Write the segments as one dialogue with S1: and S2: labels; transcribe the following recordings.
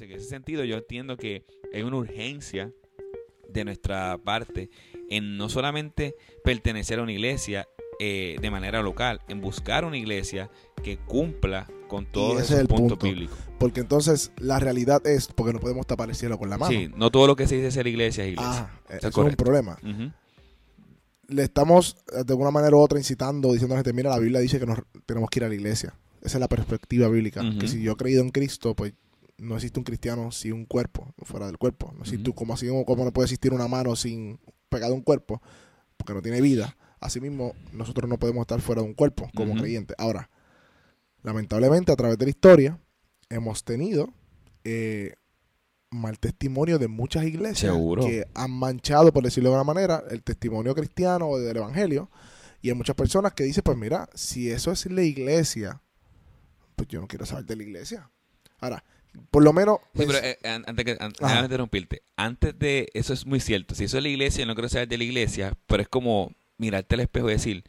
S1: En ese sentido, yo entiendo que hay una urgencia de nuestra parte en no solamente pertenecer a una iglesia eh, de manera local, en buscar una iglesia que cumpla con todo
S2: ese
S1: esos puntos
S2: punto.
S1: bíblicos.
S2: Porque entonces la realidad es, porque no podemos tapar el cielo con la mano.
S1: Sí, no todo lo que se dice ser iglesia es iglesia.
S2: Ah, eso es un problema. Le estamos eh, de una manera u otra incitando, diciendo a la gente, mira, la Biblia dice que nos, tenemos que ir a la iglesia. Esa es la perspectiva bíblica. Que si yo he creído en Cristo, pues no existe un cristiano sin un cuerpo, fuera del cuerpo. No existe, como así como no puede existir una mano sin pegado a un cuerpo, porque no tiene vida. Asimismo, nosotros no podemos estar fuera de un cuerpo como
S1: Ujú.
S2: creyentes. Ahora, lamentablemente, a través de la historia, hemos tenido eh, mal testimonio de muchas iglesias
S1: Seguro.
S2: que han manchado, por decirlo de alguna manera, el testimonio cristiano o del evangelio. Y hay muchas personas que dicen, pues mira, si eso es la iglesia, pues yo no quiero saber de la iglesia. Ahora, por lo menos...
S1: Sí, pero eh, an- antes que déjame interrumpirte. Antes de eso es muy cierto. Si eso es la iglesia, yo no quiero saber de la iglesia, pero es como mirarte al espejo y decir,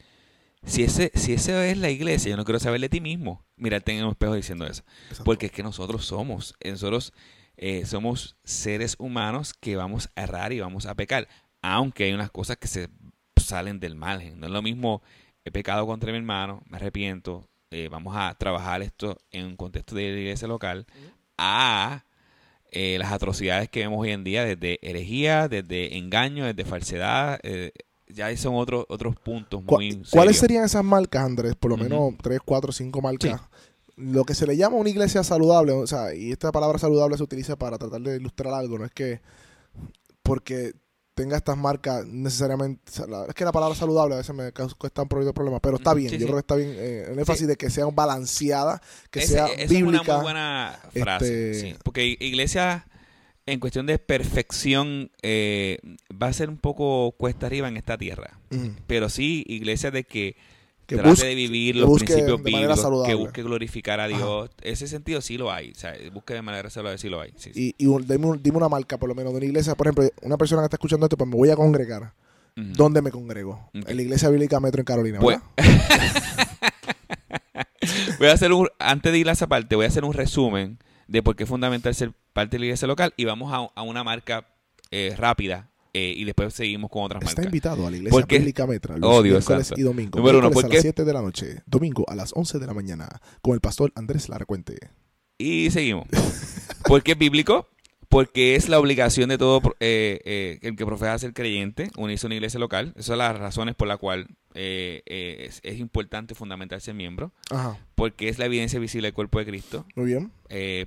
S1: si ese si esa es la iglesia, yo no quiero saber de ti mismo. Mirarte en el espejo diciendo eso,
S2: exacto.
S1: porque es que nosotros somos, nosotros eh, somos seres humanos que vamos a errar y vamos a pecar, aunque hay unas cosas que se salen del margen. No es lo mismo he pecado contra mi hermano, me arrepiento, eh, vamos a trabajar esto en un contexto de la iglesia local, a eh, las atrocidades que vemos hoy en día, desde herejía, desde engaño, desde falsedad, eh, ya son otros otros puntos
S2: ¿Cu-
S1: muy
S2: ¿Cuáles
S1: serios.
S2: serían esas marcas, Andrés? Por lo menos tres, cuatro, cinco marcas. Lo que se le llama una iglesia saludable, o sea, y esta palabra saludable se utiliza para tratar de ilustrar algo, no es que porque tenga estas marcas necesariamente, es que la palabra saludable a veces me cuesta un problema, pero está bien,
S1: sí,
S2: yo
S1: sí.
S2: creo que está bien, eh, el énfasis de que sea balanceada, que
S1: Ese-
S2: sea
S1: esa es una
S2: bíblica.
S1: muy buena frase.
S2: este-
S1: porque iglesia, en cuestión de perfección, eh, va a ser un poco cuesta arriba en esta tierra. Pero sí, iglesia de que,
S2: Que
S1: trate
S2: busque-
S1: de vivir los
S2: busque
S1: principios bíblicos, que busque glorificar a
S2: Ajá.
S1: Dios. Ese sentido sí lo hay. O sea, busque de manera saludable sí lo hay. sí, sí.
S2: Y, dime, un- dime una marca, por lo menos, de una iglesia. Por ejemplo, una persona que está escuchando esto, pues me voy a congregar. ¿Dónde me congrego? En la iglesia bíblica Metro en Carolina,
S1: Pues-. Voy a hacer un, antes de ir a esa parte, voy a hacer un resumen de por qué es fundamental ser parte de la iglesia local y vamos a, a una marca eh, rápida eh, y después seguimos con otras
S2: Está
S1: marcas.
S2: invitado a la iglesia bíblica Metra los
S1: Oh, Dios
S2: miércoles
S1: santo.
S2: y domingo.
S1: Número uno,
S2: Miércoles
S1: ¿por
S2: a las 7 de la noche, domingo a las 11 de la mañana, con el pastor Andrés Larcuente.
S1: Y seguimos. ¿Por qué es bíblico? Porque es la obligación de todo eh, eh, el que profesa ser creyente, unirse a una iglesia local. Esas son las razones por las cuales eh, eh, es, es importante fundamental ser miembro.
S2: Ajá,
S1: Porque es la evidencia visible del cuerpo de Cristo
S2: muy bien,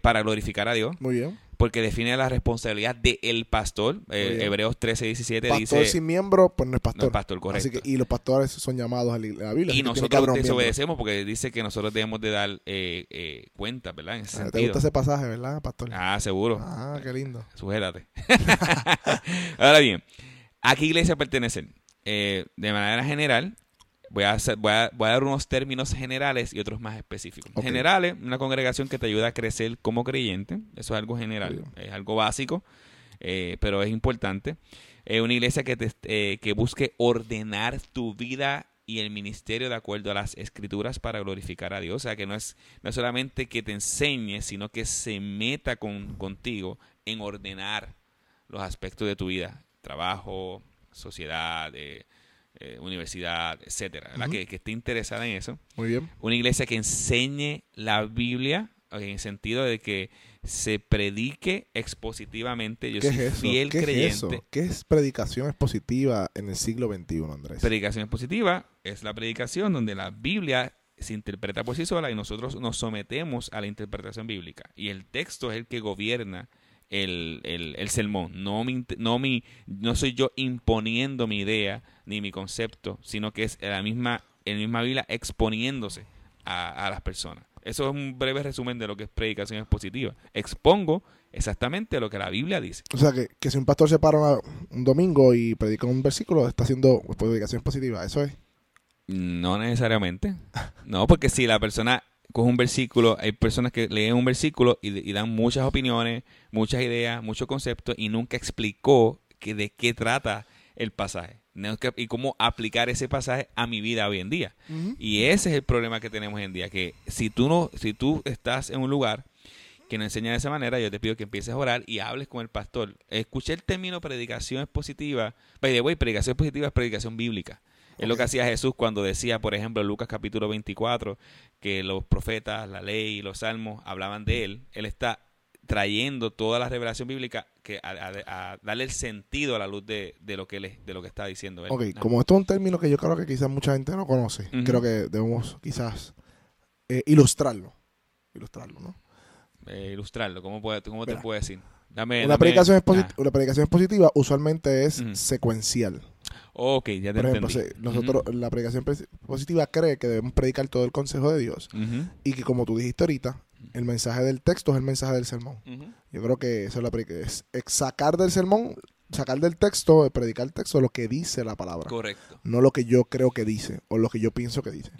S1: para glorificar a Dios.
S2: muy bien.
S1: Porque define la responsabilidad del pastor. Eh. Hebreos 13, 17
S2: Pastor
S1: dice...
S2: sin miembro, pues no es
S1: No
S2: pastor.
S1: es pastor, correcto.
S2: Así que, y los pastores son llamados a la, Biblia.
S1: y nosotros desobedecemos porque dice que nosotros debemos de dar eh, eh, cuenta, ¿verdad? En ese
S2: Ah, ¿Te
S1: sentido.
S2: gusta ese pasaje, verdad, pastor?
S1: Ah, seguro.
S2: Ah, qué lindo.
S1: Sujétate. Ahora bien, ¿a qué iglesia pertenecen? Eh, de manera general, voy a, hacer- voy, a, voy a dar unos términos generales y otros más específicos. Generales, una congregación que te ayuda a crecer como creyente. Eso es algo general, es algo básico, eh, pero es importante. Eh, una iglesia que, te, eh, que busque ordenar tu vida y el ministerio de acuerdo a las escrituras para glorificar a Dios. O sea, que no es, no es solamente que te enseñe, sino que se meta con, contigo en ordenar los aspectos de tu vida, trabajo, sociedad, eh, eh, universidad, etcétera, ¿verdad? Que, que esté interesada en eso.
S2: Muy bien.
S1: Una iglesia que enseñe la Biblia en el sentido de que se predique expositivamente. Yo
S2: ¿Qué
S1: soy
S2: es eso?
S1: fiel
S2: ¿Qué es
S1: creyente.
S2: eso? ¿Qué es predicación expositiva en el siglo XXI, Andrés?
S1: Predicación expositiva es la predicación donde la Biblia se interpreta por sí sola y nosotros nos sometemos a la interpretación bíblica. Y el texto es el que gobierna el, el, el sermón. No, mi, no, mi, no soy yo imponiendo mi idea ni mi concepto, sino que es la misma, la misma Biblia exponiéndose a, a las personas. Eso es un breve resumen de lo que es predicación expositiva. Expongo exactamente lo que la Biblia dice.
S2: O sea, que, que si un pastor se para una- un domingo y predica un versículo, está haciendo predicación positiva. Eso es.
S1: No necesariamente. No, porque si la persona coge un versículo, hay personas que leen un versículo y, y dan muchas opiniones, muchas ideas, muchos conceptos y nunca explicó que de qué trata el pasaje y cómo aplicar ese pasaje a mi vida hoy en día. Y ese es el problema que tenemos hoy en día, que si tú no, si tú estás en un lugar que no enseña de esa manera, yo te pido que empieces a orar y hables con el pastor. Escuché el término predicación expositiva. By the way, predicación expositiva es predicación bíblica. Es lo que hacía Jesús cuando decía, por ejemplo, en Lucas capítulo 24, que los profetas, la ley y los salmos hablaban de él. Él está trayendo toda la revelación bíblica que a, darle el sentido a la luz de, lo que él, de lo que está diciendo él.
S2: Ok, como esto es un término que yo creo que quizás mucha gente no conoce, creo que debemos quizás eh, ilustrarlo. Ilustrarlo, ¿no?
S1: Eh, ilustrarlo, ¿cómo, puede, cómo te puedo decir?
S2: Dame, una, predicación expositiva, una predicación expositiva usualmente es secuencial.
S1: Ok, ya te
S2: Por ejemplo, nosotros, la predicación positiva cree que debemos predicar todo el consejo de Dios y que como tú dijiste ahorita, el mensaje del texto es el mensaje del sermón. Yo creo que eso es la es, es sacar del sermón, sacar del texto, predicar el texto lo que dice la palabra.
S1: Correcto.
S2: No lo que yo creo que dice o lo que yo pienso que dice.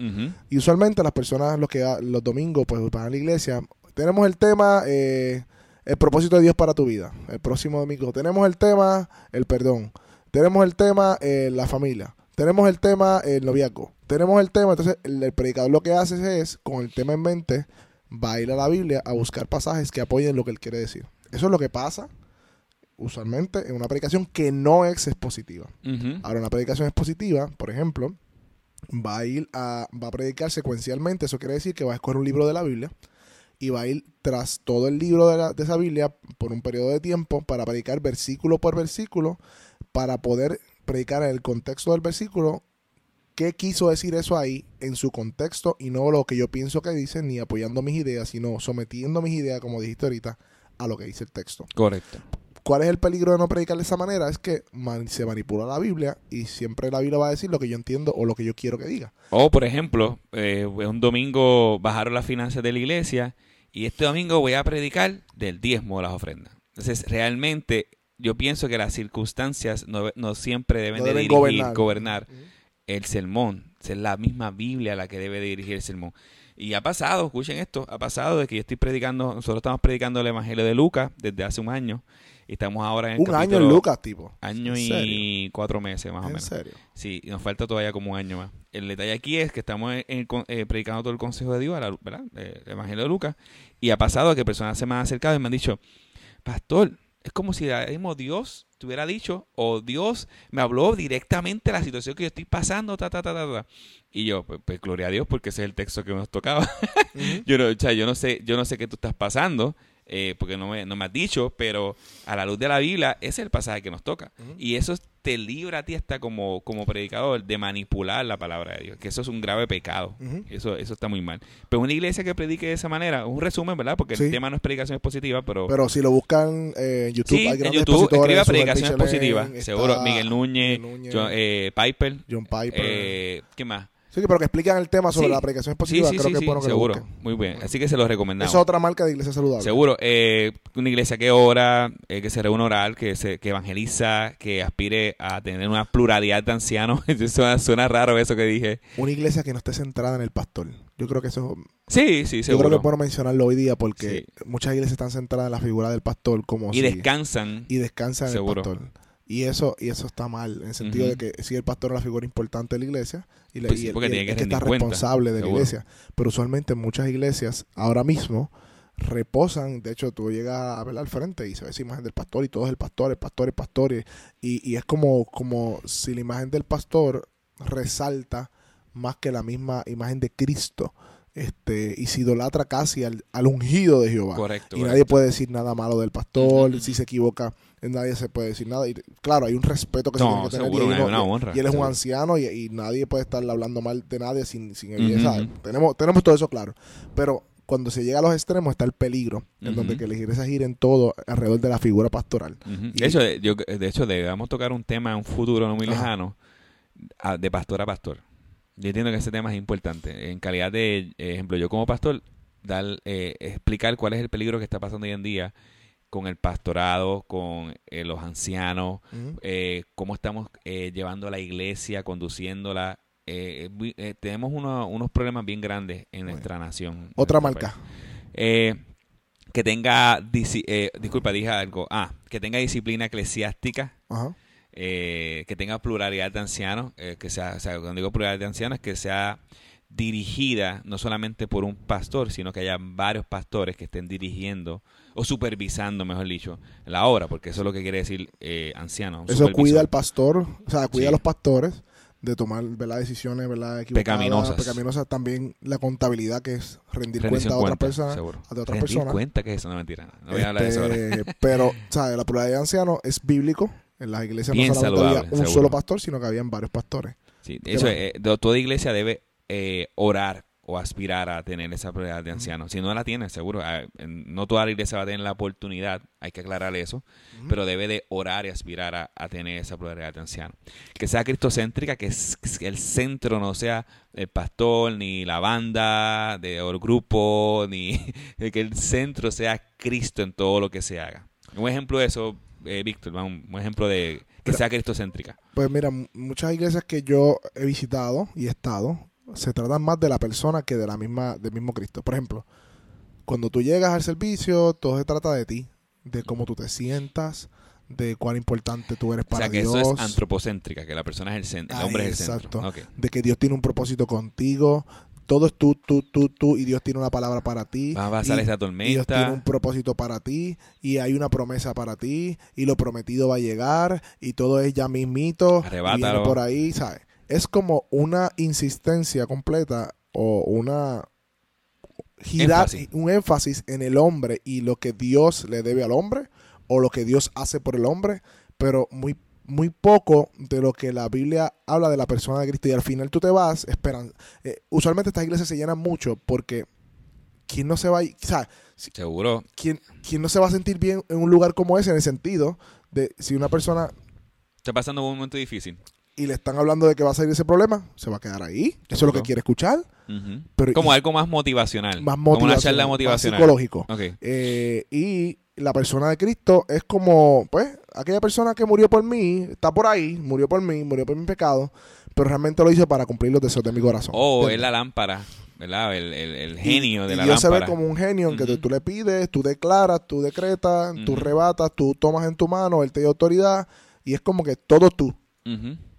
S2: Y usualmente las personas los que los domingos pues van a la iglesia, tenemos el tema eh, el propósito de Dios para tu vida. El próximo domingo tenemos el tema el perdón. Tenemos el tema eh, la familia. Tenemos el tema el noviazgo. Tenemos el tema, entonces el predicador lo que hace es, con el tema en mente, va a ir a la Biblia a buscar pasajes que apoyen lo que él quiere decir. Eso es lo que pasa usualmente en una predicación que no es expositiva. Ahora, una predicación expositiva, por ejemplo, va a ir a, va a predicar secuencialmente. Eso quiere decir que va a escoger un libro de la Biblia y va a ir tras todo el libro de, de esa Biblia por un periodo de tiempo para predicar versículo por versículo, para poder predicar en el contexto del versículo qué quiso decir eso ahí en su contexto y no lo que yo pienso que dice, ni apoyando mis ideas, sino sometiendo mis ideas, como dijiste ahorita, a lo que dice el texto.
S1: Correcto.
S2: ¿Cuál es el peligro de no predicar de esa manera? Es que se manipula la Biblia y siempre la Biblia va a decir lo que yo entiendo o lo que yo quiero que diga.
S1: O, por ejemplo, eh, un domingo bajaron las finanzas de la iglesia y este domingo voy a predicar del diezmo de las ofrendas. Entonces, realmente yo pienso que las circunstancias no, siempre deben, de dirigir, gobernar el sermón. Es la misma Biblia la que debe dirigir el sermón. Y ha pasado, escuchen esto, ha pasado de que yo estoy predicando, nosotros estamos predicando el Evangelio de Lucas desde hace un año. Y estamos ahora en
S2: Un año en Lucas, tipo.
S1: Año y cuatro meses, más o menos.
S2: ¿En serio?
S1: Sí, nos falta todavía como un año más. El detalle aquí es que estamos eh, predicando todo el consejo de Dios, ¿verdad? El Evangelio de Lucas. Y ha pasado que personas se me han acercado y me han dicho, Pastor, es como si el mismo Dios te hubiera dicho, o Dios me habló directamente de la situación que yo estoy pasando, ta, ta, ta, ta, Y yo, pues, pues, gloria a Dios, porque ese es el texto que nos tocaba. yo, no, o sea, yo no sé, yo no sé qué tú estás pasando, eh, porque no me, no me has dicho, pero a la luz de la Biblia, ese es el pasaje que nos toca. Y eso te libra a ti hasta como, como predicador de manipular la palabra de Dios, que eso es un grave pecado. Eso eso está muy mal. Pero una iglesia que predique de esa manera, un resumen, ¿verdad? Porque el tema no es predicación expositiva, pero...
S2: Pero si lo buscan eh, en YouTube,
S1: sí, en YouTube escriba predicación expositiva, seguro. Miguel Núñez, eh, Piper.
S2: John Piper.
S1: Eh, ¿Qué más?
S2: Sí, pero que explican el tema sobre la aplicación expositiva, creo que es bueno que
S1: seguro.
S2: Lo
S1: Muy bien, así que se lo recomendamos.
S2: Es otra marca de iglesia saludable.
S1: Seguro, eh, una iglesia que ora, eh, que se reúne oral, que se que evangeliza, que aspire a tener una pluralidad de ancianos. suena, suena raro eso que dije.
S2: Una iglesia que no esté centrada en el pastor. Yo creo que eso...
S1: Sí, sí, seguro.
S2: Yo creo que es bueno mencionarlo hoy día porque muchas iglesias están centradas en la figura del pastor como
S1: Y descansan.
S2: Y descansan en el pastor. Y eso, y eso está mal, en el sentido de que si el pastor es la figura importante de la iglesia y,
S1: pues
S2: tiene que, estar responsable de la iglesia. Pero usualmente muchas iglesias ahora mismo reposan, de hecho tú llegas a ver al frente y se ve esa imagen del pastor y todo es el pastor, el pastor, el pastor, y, y es como, como si la imagen del pastor resalta más que la misma imagen de Cristo este y se idolatra casi al, ungido de Jehová.
S1: Correcto,
S2: y nadie puede decir nada malo del pastor, si se equivoca, nadie se puede decir nada. Y claro, hay un respeto que se tiene que tener. y, él, es un anciano y, nadie puede estar hablando mal de nadie sin, sin Tenemos, tenemos todo eso claro. Pero cuando se llega a los extremos está el peligro, en donde que la iglesia gira en todo alrededor de la figura pastoral.
S1: de, hecho, yo, de hecho, debemos tocar un tema en un futuro no muy lejano, de pastor a pastor yo entiendo que ese tema es importante. En calidad de ejemplo, yo como pastor, dar, eh, explicar cuál es el peligro que está pasando hoy en día con el pastorado, con eh, los ancianos, eh, cómo estamos llevando a la iglesia, conduciéndola. tenemos unos problemas bien grandes en nuestra nación.
S2: Otra marca.
S1: que tenga, disculpa, dije algo. Ah, que tenga disciplina eclesiástica. Ajá eh, que tenga pluralidad de ancianos, eh, que sea, o sea, cuando digo pluralidad de ancianos, que sea dirigida no solamente por un pastor, sino que haya varios pastores que estén dirigiendo o supervisando, mejor dicho, la obra, porque eso es lo que quiere decir eh, anciano.
S2: Eso cuida al pastor, o sea, cuida a los pastores de tomar ¿verdad? decisiones ¿verdad?
S1: pecaminosas.
S2: pecaminosas. También la contabilidad, que es rendir cuenta a otras personas. A otras
S1: rendir cuenta que es eso, no mentira. No voy a hablar de eso
S2: este, Pero, ¿sabes? La pluralidad de ancianos es bíblico. En las iglesias no solamente había un solo pastor, sino que habían varios pastores.
S1: Sí, eso, eh, toda iglesia debe eh, orar o aspirar a tener esa prioridad de ancianos. Si no la tiene, seguro, ah, no toda la iglesia va a tener la oportunidad, hay que aclarar eso, pero debe de orar y aspirar a, tener esa prioridad de ancianos. Que sea cristocéntrica, que, el centro no sea el pastor, ni la banda, de, o el grupo, ni que el centro sea Cristo en todo lo que se haga. Un ejemplo de eso, eh, Víctor, un, un ejemplo de que sea cristocéntrica.
S2: Pues mira, muchas iglesias que yo he visitado y he estado, se tratan más de la persona que de la misma, del mismo Cristo. Por ejemplo, cuando tú llegas al servicio, todo se trata de ti, de cómo tú te sientas, de cuán importante tú eres para Dios. O sea, que eso
S1: es antropocéntrica, que la persona es el centro, el hombre es el centro.
S2: De que Dios tiene un propósito contigo, todo es tú, tú, tú, tú, y Dios tiene una palabra para ti.
S1: Va a pasar esa tormenta.
S2: Y Dios tiene un propósito para ti, y hay una promesa para ti, y lo prometido va a llegar, y todo es ya mismito. Arrebátalo. por ahí, ¿sabes? es como una insistencia completa o una girar, un énfasis en el hombre y lo que Dios le debe al hombre o lo que Dios hace por el hombre, pero muy muy poco de lo que la Biblia habla de la persona de Cristo y al final tú te vas esperando. Eh, usualmente estas iglesias se llenan mucho porque ¿quién no se va a
S1: Seguro.
S2: ¿quién, ¿quién, no se va a sentir bien en un lugar como ese en el sentido de si una persona...
S1: Está pasando un momento difícil
S2: y le están hablando de que va a salir ese problema, se va a quedar ahí. Eso es lo que quiere escuchar.
S1: pero, como algo más motivacional.
S2: Más motivacional. Como una charla motivacional. psicológico. Eh, y la persona de Cristo es como, pues, aquella persona que murió por mí, está por ahí, murió por mí, murió por mi pecado, pero realmente lo hizo para cumplir los deseos de mi corazón.
S1: Oh, es la lámpara. ¿verdad? El, genio de la y Dios
S2: se ve como un genio en que tú, le pides, tú declaras, tú decretas, tú rebatas, tú tomas en tu mano, él te da autoridad y es como que todo tú.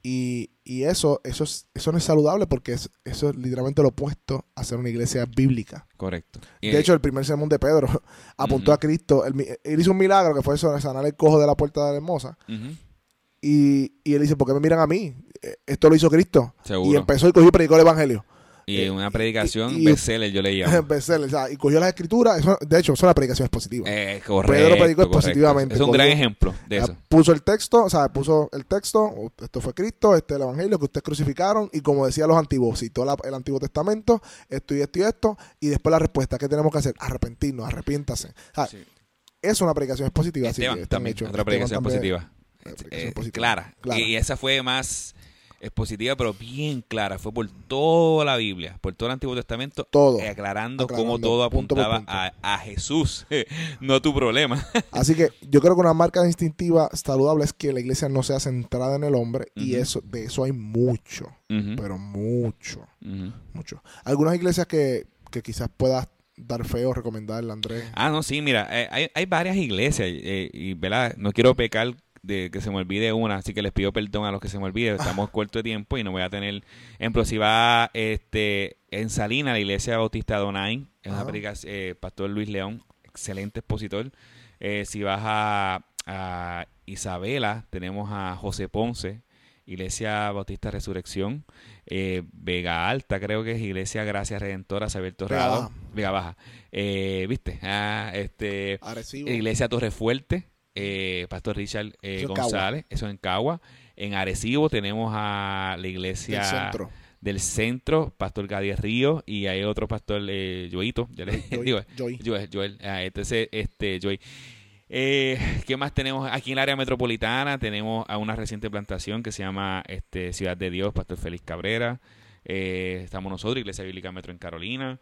S2: Y, y eso, eso, es, eso no es saludable porque es, eso es literalmente lo opuesto a ser una iglesia bíblica.
S1: Correcto.
S2: de hecho, el primer sermón de Pedro apuntó a Cristo. Él, hizo un milagro que fue eso, sanar el cojo de la puerta de la hermosa. y, y, él dice, ¿por qué me miran a mí? Eh, esto lo hizo Cristo. Y empezó y cogió y predicó el evangelio.
S1: Y en una predicación, y, bestseller yo leía.
S2: bestseller, o sea, y cogió las escrituras. de hecho, eso es una predicación expositiva.
S1: Eh, correcto, Pedro predicó expositivamente. Es un gran ejemplo de eso.
S2: Puso el texto, o sea, puso el texto, esto fue Cristo, este es el Evangelio que ustedes crucificaron, y como decían los antiguos, citó el Antiguo Testamento, esto y esto y esto, y después la respuesta, ¿qué tenemos que hacer? Arrepentirnos, arrepiéntase. Es una predicación expositiva.
S1: Esteban, sí, también, otra predicación expositiva. Eh, clara. Y esa fue más expositiva, pero bien clara. Fue por toda la Biblia, por todo el Antiguo Testamento,
S2: todo,
S1: aclarando, cómo todo apuntaba A, Jesús, no tu problema.
S2: Así que yo creo que una marca distintiva saludable es que la iglesia no sea centrada en el hombre y eso de eso hay mucho, pero mucho, mucho. Algunas iglesias que, que quizás puedas dar fe o recomendarle, Andrés.
S1: Ah, no, sí, mira, eh, hay, hay varias iglesias eh, y, ¿verdad? No quiero pecar de que se me olvide una, así que les pido perdón a los que se me olvide, estamos corto de tiempo y no voy a tener, ejemplo, si va este en Salina, la iglesia bautista Donay, es una eh, Pastor Luis León, excelente expositor. Eh, si vas a, Isabela, tenemos a José Ponce, Iglesia Bautista Resurrección, eh, Vega Alta, creo que es Iglesia Gracia Redentora, Saber Torreado, Vega Baja, ¿viste? Ah, este, Iglesia Torre Fuerte, eh, Pastor Richard eh, González, eso en Cagua. En Arecibo tenemos a la iglesia del centro, Pastor Gadiel Río, y hay otro pastor, eh, Joito, Joel, Joel, ah, entonces, este, Joey. Eh, ¿Qué más tenemos? Aquí en el área metropolitana tenemos a una reciente plantación que se llama este, Ciudad de Dios, Pastor Félix Cabrera. estamos nosotros, Iglesia Bíblica Metro en Carolina.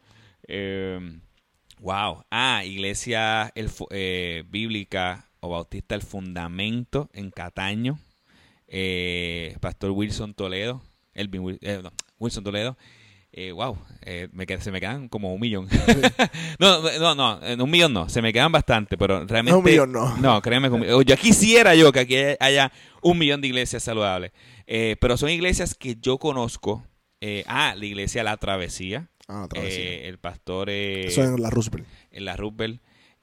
S1: wow. Ah, Iglesia el, Bíblica o Bautista El Fundamento en Cataño, eh, Pastor Wilson Toledo, Elvin, eh, Wilson Toledo. Eh, wow, me se me quedan como un millón. no, no, no, un millón no, se me quedan bastante, pero realmente.
S2: un millón no.
S1: No, créeme, yo quisiera yo que aquí haya un millón de iglesias saludables. pero son iglesias que yo conozco ah, la iglesia La Travesía.
S2: Ah, sí.
S1: Eh, el pastor
S2: Eso en la Roosevelt.
S1: en la Rupert.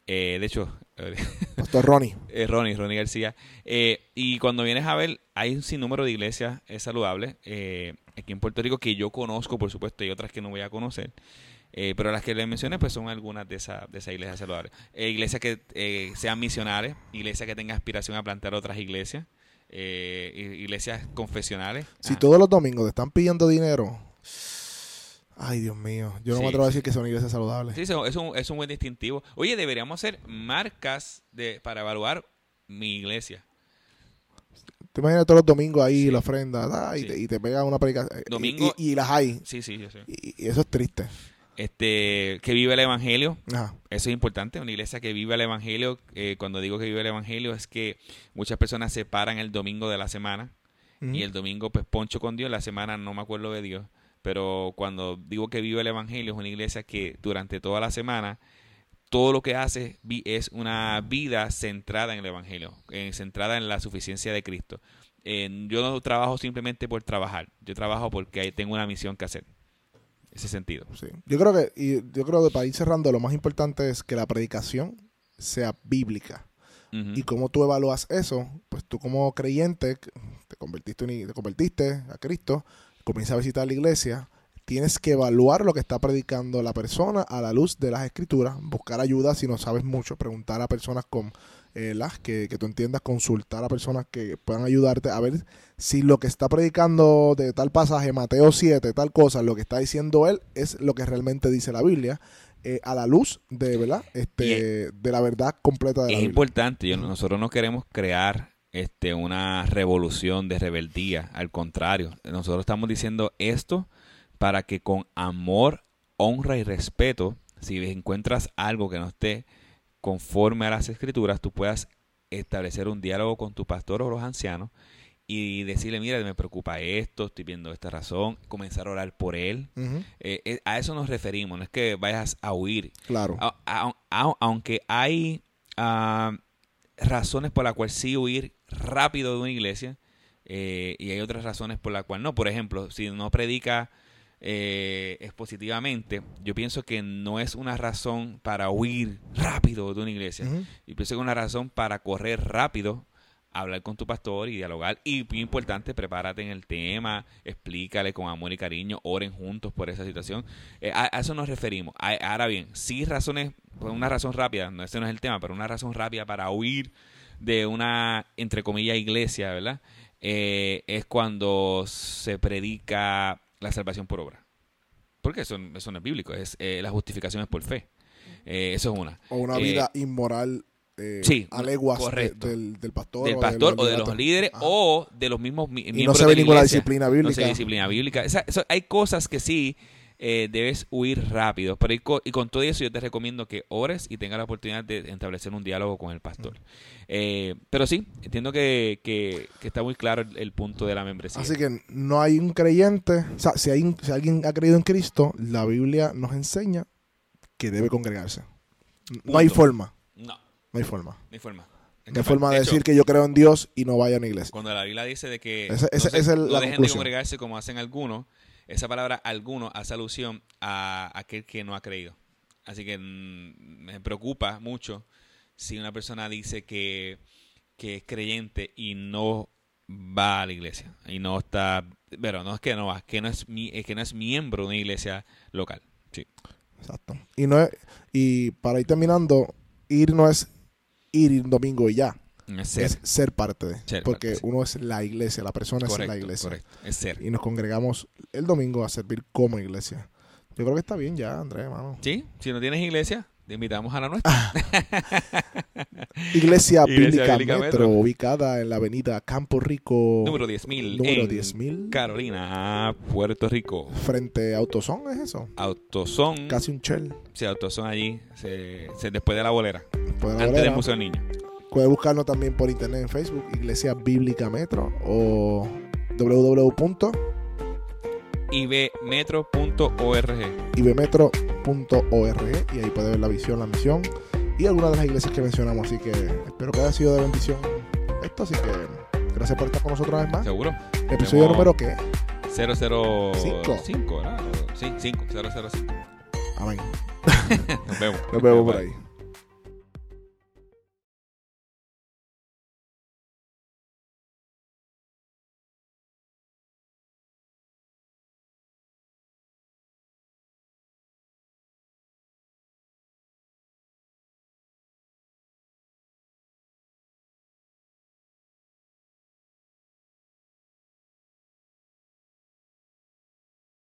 S1: Eh, de hecho,
S2: Pastor Ronnie.
S1: eh, Ronnie, Ronnie García. Eh, y cuando vienes a ver, hay un sinnúmero de iglesias eh, saludables eh, aquí en Puerto Rico que yo conozco, por supuesto, y otras que no voy a conocer. Eh, pero las que les mencioné, pues son algunas de esas de esas iglesias saludables. Eh, iglesias que eh, sean misionales, iglesias que tengan aspiración a plantar otras iglesias, eh, iglesias confesionales.
S2: Si
S1: Ah,
S2: todos los domingos te están pidiendo dinero, ay Dios mío, yo no
S1: Sí,
S2: me atrevo a
S1: sí.
S2: decir que son iglesias saludables.
S1: Sí, eso es un, es un buen distintivo. Oye, deberíamos hacer marcas de, para evaluar mi iglesia.
S2: Te imaginas todos los domingos ahí
S1: Sí.
S2: la ofrenda y, te, y te pegan una predicación. y-
S1: Domingo-
S2: Y, y las hay.
S1: Sí, sí, yo sé.
S2: Y, y eso es triste.
S1: Este, que vive el evangelio.
S2: Ajá.
S1: Eso es importante, una iglesia que vive el Evangelio. eh, cuando digo que vive el Evangelio es que muchas personas se paran el domingo de la semana y el domingo pues poncho con Dios, la semana no me acuerdo de Dios. Pero cuando digo que vive el Evangelio es una iglesia que durante toda la semana todo lo que hace es una vida centrada en el Evangelio, eh, centrada en la suficiencia de Cristo. Eh, yo no trabajo simplemente por trabajar, yo trabajo porque tengo una misión que hacer. Ese sentido.
S2: Sí. Yo creo que, y yo creo que para ir cerrando, lo más importante es que la predicación sea bíblica. Y cómo tú evalúas eso, pues tú como creyente, te convertiste, te convertiste a Cristo, comienzas a visitar la iglesia, tienes que evaluar lo que está predicando la persona a la luz de las escrituras, buscar ayuda si no sabes mucho, preguntar a personas con eh, las que, que tú entiendas, consultar a personas que puedan ayudarte a ver si lo que está predicando de tal pasaje, Mateo 7, tal cosa, lo que está diciendo él es lo que realmente dice la Biblia. eh, a la luz de verdad este de la verdad completa de la
S1: es
S2: Biblia.
S1: importante, yo- nosotros no queremos crear este una revolución de rebeldía, al contrario, nosotros estamos diciendo esto para que con amor, honra y respeto, si encuentras algo que no esté conforme a las escrituras, tú puedas establecer un diálogo con tu pastor o los ancianos y decirle, mira, me preocupa esto, estoy viendo esta razón, comenzar a orar por él. Eh, eh, a eso nos referimos, no es que vayas a huir,
S2: Claro.
S1: a- a- a- aunque hay ah, razones por las cuales sí huir rápido de una iglesia eh, y hay otras razones por las cuales no. Por ejemplo, si no predica eh, expositivamente, yo pienso que no es una razón para huir rápido de una iglesia.
S2: Ujú.
S1: Yo pienso que es una razón para correr rápido, hablar con tu pastor y dialogar. Y muy importante, prepárate en el tema, explícale con amor y cariño, oren juntos por esa situación. Eh, a, a eso nos referimos. A- ahora bien, sí razones, una razón rápida, no ese no es el tema, pero una razón rápida para huir de una, entre comillas, iglesia, ¿verdad? Eh, es cuando se predica la salvación por obra. Porque eso, eso no es bíblico, es eh, la justificación es por fe. Eh, eso es una.
S2: O una
S1: Eh,
S2: vida inmoral eh,
S1: sí,
S2: a leguas de-
S1: correcto.
S2: del, del pastor.
S1: del
S2: o
S1: pastor o de los líderes
S2: Ajá.
S1: o de los mismos mi-
S2: Y no
S1: miembros
S2: se
S1: de
S2: ve
S1: la
S2: ninguna disciplina
S1: No se
S2: bíblica.
S1: ve disciplina bíblica. Esa- eso- hay cosas que sí eh, debes huir rápido. Pero y con, y con todo eso yo te recomiendo que ores y tengas la oportunidad de establecer un diálogo con el pastor. Eh, pero sí, entiendo que, que- que está muy claro el, el punto de la membresía.
S2: Así que no hay un creyente. O sea, si, hay, un- si alguien ha creído en Cristo, la Biblia nos enseña que debe congregarse. No hay forma.
S1: no,
S2: No hay forma.
S1: no hay forma. Es
S2: No hay
S1: que,
S2: forma de
S1: hecho,
S2: decir que yo creo en Dios y no vaya a una iglesia.
S1: Cuando la Biblia dice de que no,
S2: ese-
S1: se-
S2: esa es
S1: no
S2: la
S1: dejen de congregarse como hacen algunos, esa palabra alguno hace alusión a aquel que no ha creído. Así que mm, me preocupa mucho si una persona dice que, que es creyente y no va a la iglesia y no está, pero no es que no va, que no es es que no es miembro de una iglesia local. Sí.
S2: Exacto. Y, no y para ir terminando, ir no es ir un domingo y ya.
S1: Es ser.
S2: Es ser parte de.
S1: Ser
S2: porque
S1: parte,
S2: uno es la iglesia, la persona es la iglesia.
S1: correcto. Es ser.
S2: Y nos congregamos el domingo a servir como iglesia. Yo creo que está bien ya, Andrés, hermano.
S1: Sí, si no tienes iglesia, te invitamos a la nuestra.
S2: Iglesia,
S1: Iglesia
S2: Bíblica
S1: Bíblica
S2: Metro,
S1: Metro.
S2: ubicada en la avenida Campo Rico.
S1: Número 10.000
S2: Número
S1: en
S2: 10.000.
S1: Carolina, Puerto Rico.
S2: Frente a Autosón, ¿es eso?
S1: Autosón.
S2: Casi un shell.
S1: Sí, Autosón allí, se, se- después de la bolera.
S2: Después de la
S1: antes
S2: bolera.
S1: del Museo del Niño.
S2: Puede buscarnos también por internet en Facebook, Iglesia Bíblica Metro o www.ibmetro.org
S1: ibmetro.org.
S2: y ahí puede ver la visión, la misión y algunas de las iglesias que mencionamos. Así que espero que haya sido de bendición esto. Así que gracias por estar con nosotros una vez más.
S1: Seguro.
S2: Episodio número qué?
S1: 005, ¿verdad? Sí, 5, 005.
S2: Amén.
S1: Nos vemos.
S2: Nos vemos por ahí.